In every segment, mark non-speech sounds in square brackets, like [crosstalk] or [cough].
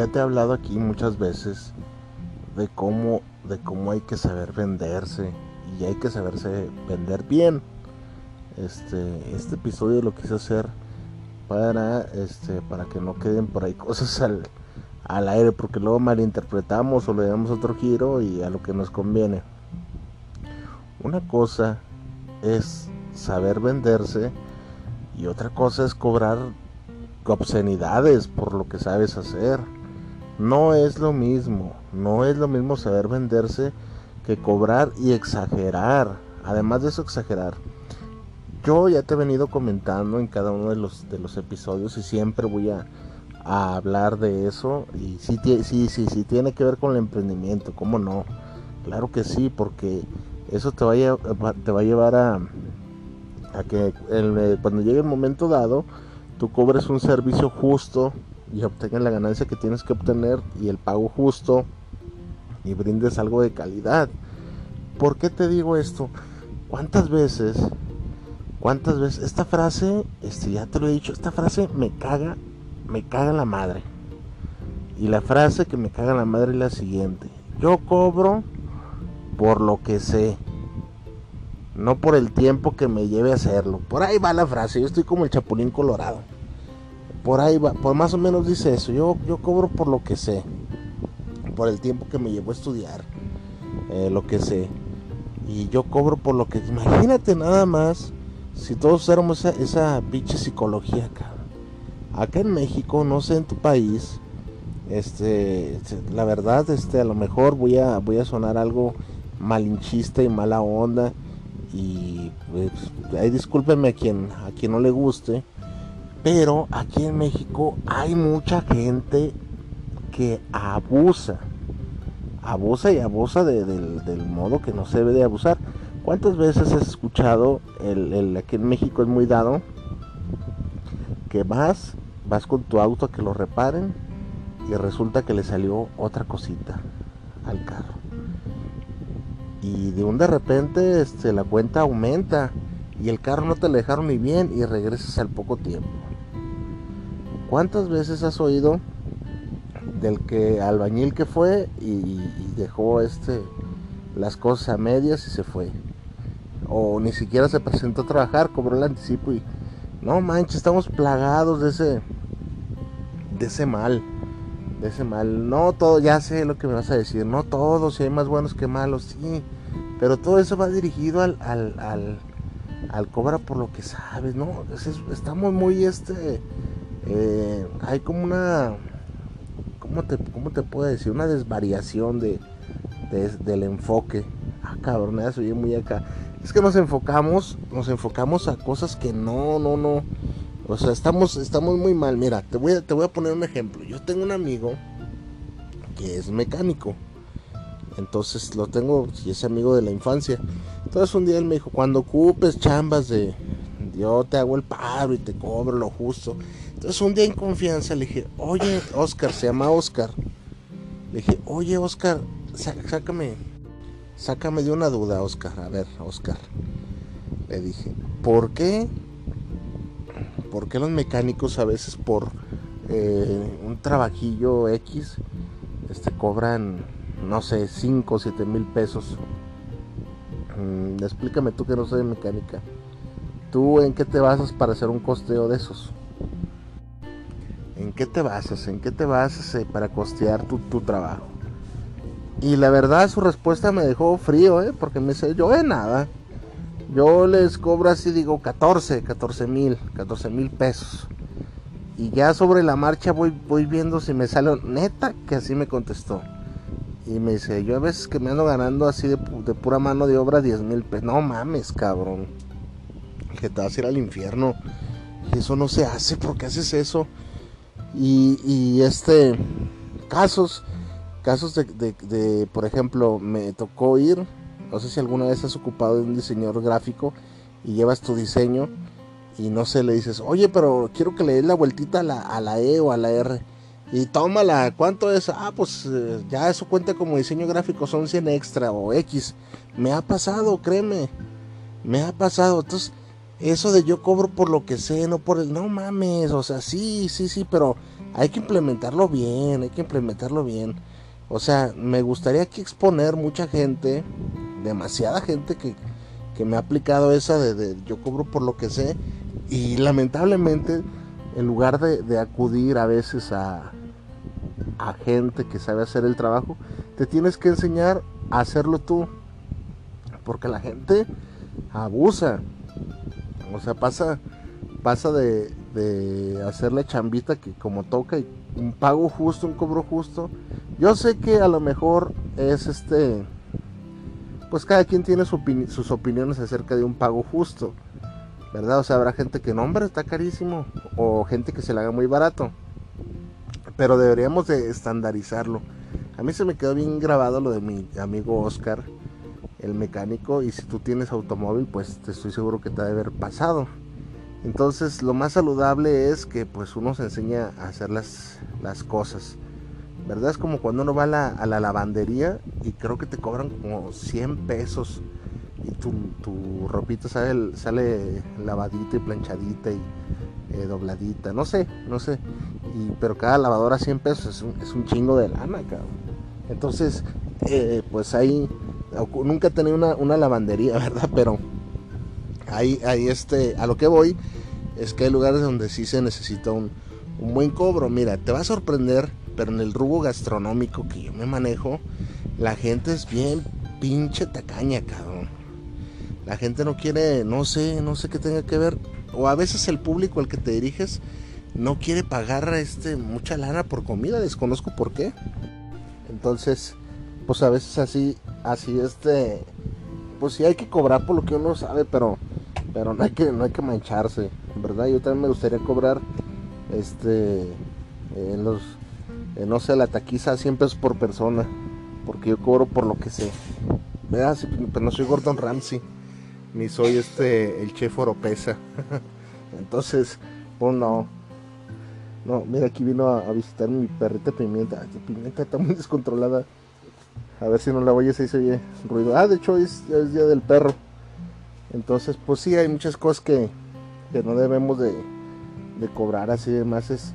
Ya te he hablado aquí muchas veces de cómo, de cómo hay que saber venderse y hay que saberse vender bien. Este, este episodio lo quise hacer para, este, para que no queden por ahí cosas al, al aire, porque luego malinterpretamos o le damos otro giro y a lo que nos conviene. Una cosa es saber venderse y otra cosa es cobrar obscenidades por lo que sabes hacer. No es lo mismo, no es lo mismo saber venderse que cobrar y exagerar. Además de eso, exagerar. Yo ya te he venido comentando en cada uno de los, de los episodios y siempre voy a, hablar de eso. Y sí, sí, sí, sí, tiene que ver con el emprendimiento, ¿cómo no? Claro que sí, porque eso te va a, te va a llevar a, a que cuando llegue el momento dado, tú cobres un servicio justo y obtengas la ganancia que tienes que obtener y el pago justo y brindes algo de calidad. ¿Por qué te digo esto? ¿Cuántas veces, cuántas veces, esta frase, este, ya te lo he dicho, esta frase me caga, me caga la madre. Y la frase que me caga la madre es la siguiente. Yo cobro por lo que sé. No por el tiempo que me lleve a hacerlo. Por ahí va la frase. Yo estoy como el chapulín colorado. Por ahí va, por más o menos dice eso. Yo, yo cobro por lo que sé, por el tiempo que me llevó a estudiar, eh, lo que sé. Y yo cobro por lo que. Imagínate nada más si todos usáramos esa, esa pinche psicología acá. Acá en México, no sé en tu país, este, la verdad, este, a lo mejor voy a, voy a sonar algo malinchista y mala onda. Y pues, ahí discúlpenme a quien, a quien no le guste pero aquí en México hay mucha gente que abusa. Abusa y abusa del modo que no se debe de abusar. ¿Cuántas veces has escuchado, el, aquí en México es muy dado, que vas, vas con tu auto a que lo reparen y resulta que le salió otra cosita al carro? Y de un de repente este, la cuenta aumenta y el carro no te lo dejaron ni bien y regresas al poco tiempo. ¿Cuántas veces has oído del que albañil que fue y, dejó este las cosas a medias y se fue? O ni siquiera se presentó a trabajar, cobró el anticipo y no manches, estamos plagados de ese de ese mal, de ese mal. No todo, ya sé lo que me vas a decir, no todos, si hay más buenos que malos, sí, pero todo eso va dirigido al al, al, al cobra por lo que sabes, ¿no? estamos muy este eh, hay como una, ¿cómo te, cómo te puedo decir? Una desvariación de, del enfoque. Ah, cabrón, eso oye muy acá. Es que nos enfocamos, nos enfocamos a cosas que no, no, no. O sea, estamos, estamos muy mal. Mira, te voy, te voy a poner un ejemplo. Yo tengo un amigo que es mecánico. Entonces lo tengo, y es amigo de la infancia. Entonces un día él me dijo, cuando ocupes chambas de, yo te hago el paro y te cobro lo justo. Entonces un día en confianza le dije, oye Oscar, se llama Oscar. Le dije, oye Oscar, sácame, sácame de una duda, Oscar. A ver, Oscar. Le dije, ¿por qué? ¿Por qué los mecánicos a veces por eh, un trabajillo X este, cobran, no sé, 5 o 7 mil pesos? Mm, explícame tú que no soy mecánica. ¿Tú en qué te basas para hacer un costeo de esos? ¿En qué te basas? ¿En qué te basas eh, para costear tu, trabajo? Y la verdad su respuesta me dejó frío, ¿eh? Porque me dice, yo de nada. Yo les cobro así, digo, 14, 14 mil, 14 mil pesos. Y ya sobre la marcha voy, voy viendo si me sale neta, que así me contestó. Y me dice, yo a veces que me ando ganando así de, pura mano de obra 10 mil pesos. No mames, cabrón. Que te vas a ir al infierno. Eso no se hace, ¿por qué haces eso? Y, este, casos, casos de, de, por ejemplo, me tocó ir, no sé si alguna vez has ocupado de un diseñador gráfico y llevas tu diseño y no sé, le dices, oye, pero quiero que le des la vueltita a la, a la E o a la R. Y tómala, ¿cuánto es? Ah, pues eh, ya eso cuenta como diseño gráfico, son 100 extra o X. Me ha pasado, créeme. Me ha pasado. Entonces, eso de yo cobro por lo que sé, no por el... No mames, o sea, sí, sí, sí, pero hay que implementarlo bien, hay que implementarlo bien. O sea, me gustaría que exponer mucha gente, demasiada gente que, que me ha aplicado esa de, de yo cobro por lo que sé y lamentablemente, en lugar de, acudir a veces a, a gente que sabe hacer el trabajo, te tienes que enseñar a hacerlo tú. Porque la gente abusa. O sea, pasa, pasa de, de hacer la chambita que como toca y un pago justo, un cobro justo. Yo sé que a lo mejor es este, pues cada quien tiene sus opiniones acerca de un pago justo. ¿verdad? O sea, habrá gente que no, hombre, está carísimo, o gente que se le haga muy barato. Pero deberíamos de estandarizarlo. A mí se me quedó bien grabado lo de mi amigo Oscar, el mecánico, y si tú tienes automóvil, pues te estoy seguro que te debe haber pasado. Entonces, lo más saludable es que pues uno se enseña a hacer las, las cosas. ¿Verdad? Es como cuando uno va a la, a la lavandería y creo que te cobran como 100 pesos y tu, tu ropita sale, sale lavadita y planchadita y eh, dobladita, no sé, no sé. Y, pero cada lavadora 100 pesos es un, es un chingo de lana, cabrón. Entonces, eh, pues ahí, nunca he tenido una, lavandería, [laughs] ¿verdad? Pero ahí, ahí este, a lo que voy es que hay lugares donde sí se necesita un, un buen cobro. Mira, te va a sorprender, pero en el rubro gastronómico que yo me manejo, la gente es bien pinche tacaña, cabrón. La gente no quiere, no sé, no sé qué tenga que ver. O a veces el público al que te diriges no quiere pagar este mucha lana por comida, desconozco por qué. Entonces, pues a veces así, así este, pues sí hay que cobrar por lo que uno sabe, pero, pero no hay que, no hay que mancharse, ¿verdad? Yo también me gustaría cobrar, este, en los, no sé, la taquiza 100 pesos por persona, porque yo cobro por lo que sé. ¿Verdad? Pero no soy Gordon Ramsay ni soy este el chef Oropesa. [laughs] Entonces, pues no. No, mira, aquí vino a, visitar mi perrita Pimienta. Ay, Pimienta está muy descontrolada. A ver si no la voy a se oye ruido. Ah, de hecho es, día del perro. Entonces, pues sí, hay muchas cosas que, que no debemos de, de cobrar así. Además, es,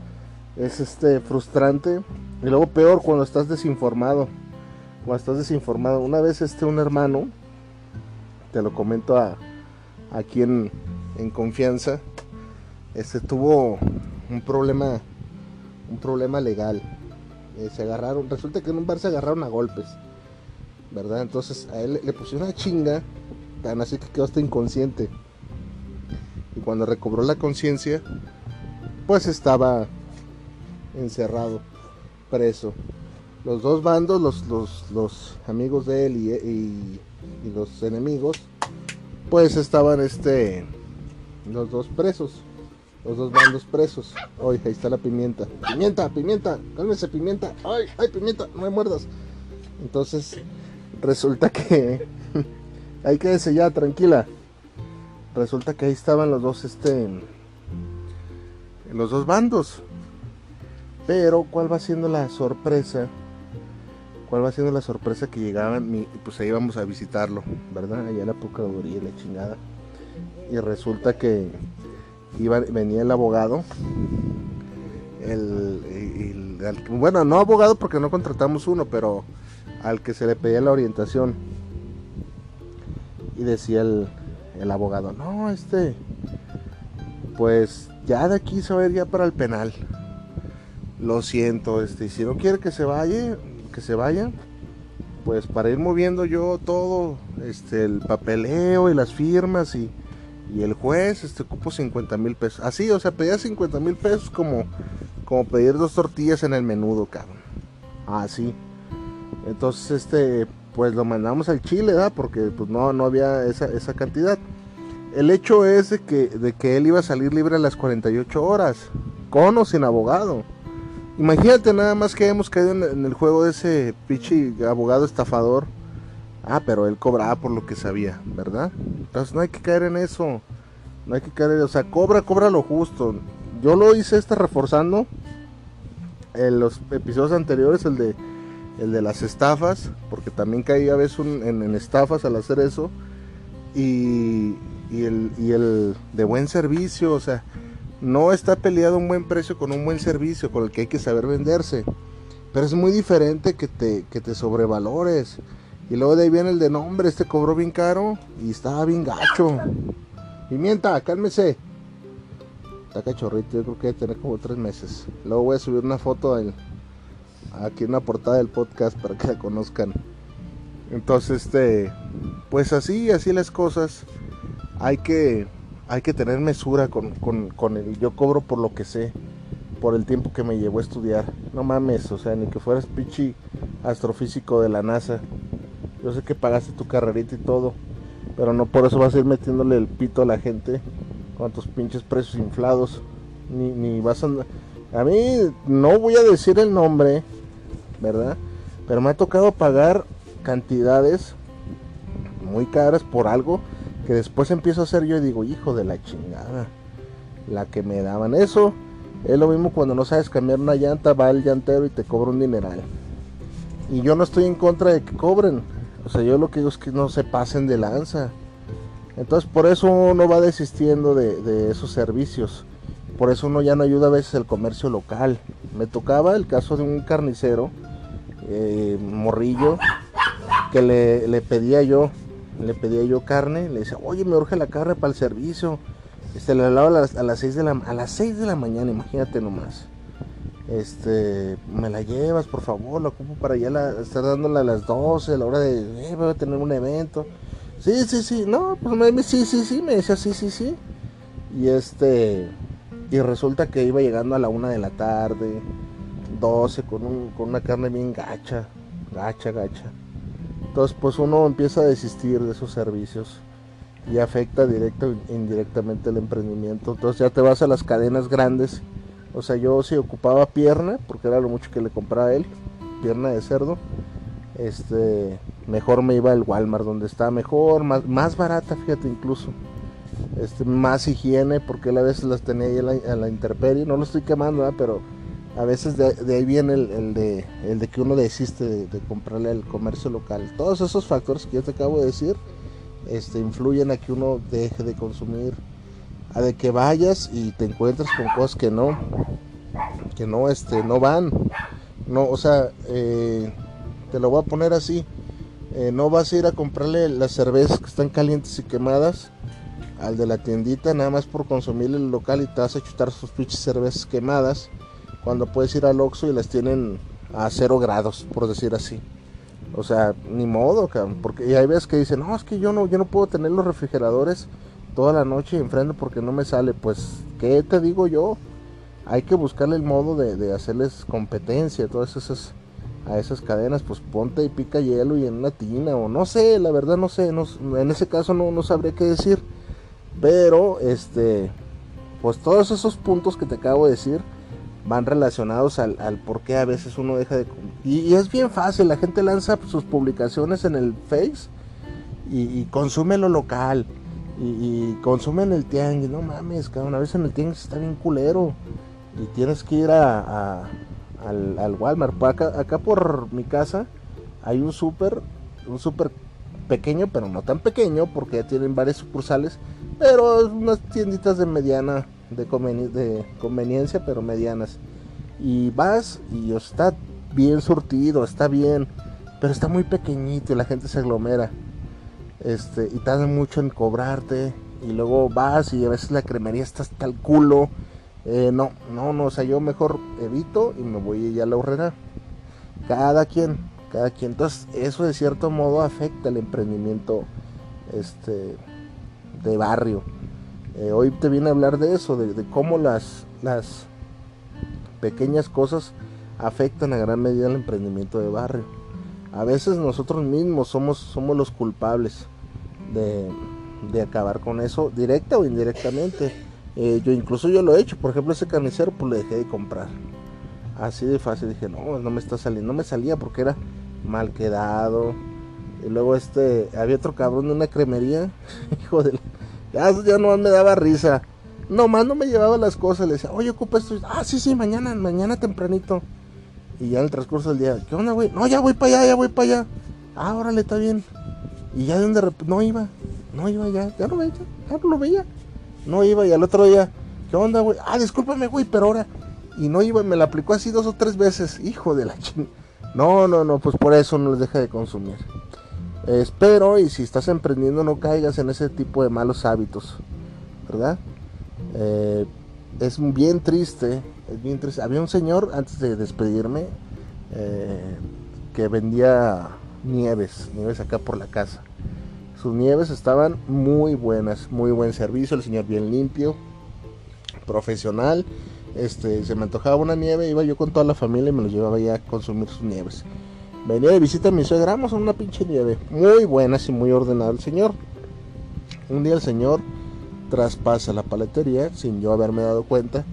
es este frustrante. Y luego peor cuando estás desinformado. Cuando estás desinformado. Una vez este un hermano te lo comento a, aquí en, confianza, este tuvo un problema, un problema legal. Eh, se agarraron, resulta que en un bar se agarraron a golpes, ¿verdad? Entonces a él le pusieron una chinga, tan así que quedó hasta inconsciente. Y cuando recobró la conciencia, pues estaba encerrado, preso. Los dos bandos, los, los, amigos de él y y los enemigos, pues estaban este los dos presos, los dos bandos presos. Hoy ahí está la pimienta. Pimienta, pimienta, cálmese pimienta. Ay, ay, pimienta, no me muerdas. Entonces, resulta que [laughs] ahí quédese ya, tranquila. Resulta que ahí estaban los dos este los dos bandos. Pero ¿cuál va siendo la sorpresa? cuál va siendo la sorpresa que llegaban pues ahí íbamos a visitarlo, ¿verdad? Allá en la Procuraduría la chingada. Y resulta que iba, venía el abogado, el, bueno, no abogado porque no contratamos uno, pero al que se le pedía la orientación. Y decía el, el abogado, no, este, pues ya de aquí se va a ir ya para el penal. Lo siento, este, si no quiere que se vaya, que se vaya, pues para ir moviendo yo todo, este, el papeleo y las firmas y, y el juez, este, ocupo 50 mil pesos. Así, o sea, pedía 50 mil pesos como, como pedir dos tortillas en el menudo, cabrón. Así. Entonces, este, pues lo mandamos al Chile, ¿verdad? Porque pues no, no había esa, esa cantidad. El hecho es de que, de que él iba a salir libre a las 48 horas, con o sin abogado. Imagínate nada más que hemos caído en, el juego de ese pichi abogado estafador. Ah, pero él cobraba por lo que sabía, ¿verdad? Entonces no hay que caer en eso. No hay que caer en eso. O sea, cobra, cobra lo justo. Yo lo hice este reforzando en los episodios anteriores, el de el de las estafas, porque también caí a veces en, estafas al hacer eso, y, el, y el de buen servicio, o sea, no está peleado un buen precio con un buen servicio, con el que hay que saber venderse, pero es muy diferente que te, que te sobrevalores. Y luego de ahí viene el de nombre, este cobró bien caro y estaba bien gacho. Pimienta, cálmese. Está cachorrito, yo creo que debe tener como tres meses. Luego voy a subir una foto del, aquí en la portada del podcast para que la conozcan. Entonces, este, pues así, así las cosas. Hay que, hay que tener mesura con, con, el yo cobro por lo que sé, por el tiempo que me llevó a estudiar. No mames, o sea, ni que fueras pichi astrofísico de la NASA. Yo sé que pagaste tu carrerita y todo, pero no por eso vas a ir metiéndole el pito a la gente con tus pinches precios inflados. Ni, ni vas a... A mí no voy a decir el nombre, ¿verdad? Pero me ha tocado pagar cantidades muy caras por algo que después empiezo a hacer yo y digo, hijo de la chingada, la que me daban eso. Es lo mismo cuando no sabes cambiar una llanta, va el llantero y te cobra un dineral. Y yo no estoy en contra de que cobren. O sea, yo lo que digo es que no se pasen de lanza. Entonces por eso uno va desistiendo de, esos servicios. Por eso uno ya no ayuda a veces el comercio local. Me tocaba el caso de un carnicero eh, morrillo que le, pedía yo, le pedía yo carne, le decía, oye, me urge la carne para el servicio. Este, le hablaba a las, a las 6 de la, a las 6 de la mañana, imagínate nomás. Este, me la llevas, por favor, la ocupo para ya la, estar dándola a las 12, a la hora de, eh, tener un evento. Sí, sí, sí, no, pues me, sí, sí, sí, me decía sí, sí, sí. Y este, y resulta que iba llegando a la una de la tarde, 12 con, un, con una carne bien gacha, gacha, gacha. Entonces pues uno empieza a desistir de esos servicios y afecta directo e indirectamente el emprendimiento. Entonces ya te vas a las cadenas grandes. O sea, yo si ocupaba pierna, porque era lo mucho que le compraba a él, pierna de cerdo. Este, mejor me iba al Walmart donde está mejor, más, más barata, fíjate incluso. Este, más higiene, porque él a veces las tenía ahí a la, intemperie. No lo estoy quemando, pero a veces de, ahí viene el, de, el de que uno desiste de, comprarle al comercio local. Todos esos factores que yo te acabo de decir este, influyen a que uno deje de consumir, de que vayas y te encuentres con cosas que no, que no, este, no van. No, o sea, eh, te lo voy a poner así. Eh, no vas a ir a comprarle las cervezas que están calientes y quemadas al de la tiendita nada más por consumir el local y te vas a chutar sus pinches cervezas quemadas cuando puedes ir al Oxxo y las tienen a cero grados, por decir así. O sea, ni modo, porque y hay veces que dicen, no, es que yo no, yo no puedo tener los refrigeradores toda la noche enfrente porque no me sale. Pues, ¿qué te digo yo? Hay que buscarle el modo de, hacerles competencia, todas esas, a esas cadenas, pues ponte y pica hielo y en una tina, o no sé, la verdad no sé, en ese caso no, no sabría qué decir. Pero, este, pues todos esos puntos que te acabo de decir, van relacionados al, por qué a veces uno deja de... Y, es bien fácil, la gente lanza sus publicaciones en el Face y, consume lo local y, consume en el tianguis, no mames, cada una vez en el tianguis está bien culero y tienes que ir a, al, Walmart. Acá, acá por mi casa hay un súper, un súper pequeño, pero no tan pequeño porque ya tienen varias sucursales, pero unas tienditas de mediana de, de conveniencia, pero medianas. Y vas y está bien surtido, está bien, pero está muy pequeñito y la gente se aglomera. Este, y tarda mucho en cobrarte. Y luego vas y a veces la cremería está hasta el culo. Eh, no, no, no, o sea, yo mejor evito y me voy ya a la horrera. Cada quien, cada quien. Entonces, eso de cierto modo afecta el emprendimiento este, de barrio. Eh, hoy te vine a hablar de eso, de, cómo las, las pequeñas cosas afectan a gran medida el emprendimiento de barrio. A veces nosotros mismos somos, somos los culpables de, de acabar con eso, directa o indirectamente. Eh, yo incluso yo lo he hecho, por ejemplo ese carnicero pues le dejé de comprar. Así de fácil dije, no, no me está saliendo, no me salía porque era mal quedado. Y luego este, había otro cabrón de una cremería, [laughs] hijo de... Ya, ya no me daba risa. Nomás no me llevaba las cosas, le decía, oye, ocupa esto. Ah, sí, sí, mañana, mañana tempranito. Y ya en el transcurso del día, ¿qué onda, güey? No, ya voy para allá, ya voy para allá. Ah, órale, está bien. Y ya de donde no iba, no iba ya, ya no veía, ya no lo veía. No iba y al otro día, ¿qué onda, güey? Ah, discúlpame, güey, pero ahora. Y no iba, me la aplicó así dos o tres veces. Hijo de la chingada. No, no, no, pues por eso no les deja de consumir. espero y si estás emprendiendo no caigas en ese tipo de malos hábitos, ¿verdad? Eh, es bien triste, es bien triste. Había un señor, antes de despedirme, eh, que vendía nieves, nieves acá por la casa. Sus nieves estaban muy buenas, muy buen servicio, el señor bien limpio, profesional este, se me antojaba una nieve, iba yo con toda la familia y me los llevaba ya a consumir sus nieves. Venía de visita a mi suegra, a una pinche nieve. Muy buena y muy ordenada el señor. Un día el señor traspasa la paletería sin yo haberme dado cuenta.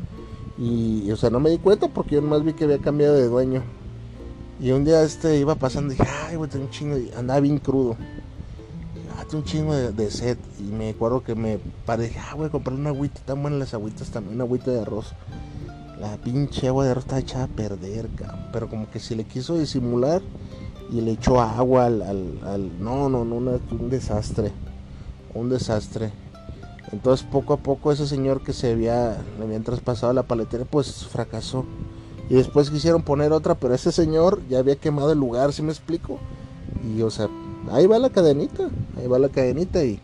Y, o sea, no me di cuenta porque yo nomás vi que había cambiado de dueño. Y un día este iba pasando y dije, ay, güey, tengo un chingo. Y andaba bien crudo. Un chingo de, de, sed. Y me acuerdo que me paré, dije, ah, a comprar una agüita. Tan buenas las agüitas también, una agüita de arroz. La pinche agua de arroz está echada a perder, Pero como que se le quiso disimular y le echó agua al. no, no, no, un desastre. Un desastre. Entonces poco a poco ese señor que se había, le habían traspasado la paletera, pues fracasó. Y después quisieron poner otra, pero ese señor ya había quemado el lugar, ¿sí me explico? Y o sea, ahí va la cadenita, ahí va la cadenita y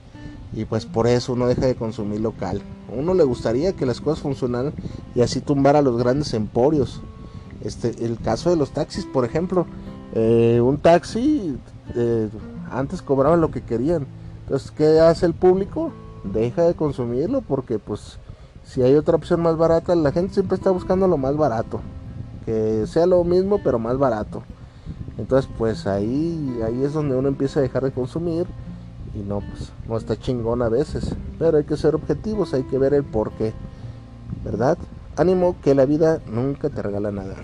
y pues por eso uno deja de consumir local. A uno le gustaría que las cosas funcionaran y así tumbar a los grandes emporios. Este, el caso de los taxis, por ejemplo, eh, un taxi eh, antes cobraba lo que querían. Entonces, ¿qué hace el público? Deja de consumirlo porque pues si hay otra opción más barata, la gente siempre está buscando lo más barato. Que sea lo mismo pero más barato. Entonces, pues ahí, ahí es donde uno empieza a dejar de consumir y no, pues no está chingón a veces. Pero hay que ser objetivos, hay que ver el por qué. ¿Verdad? Ánimo que la vida nunca te regala nada.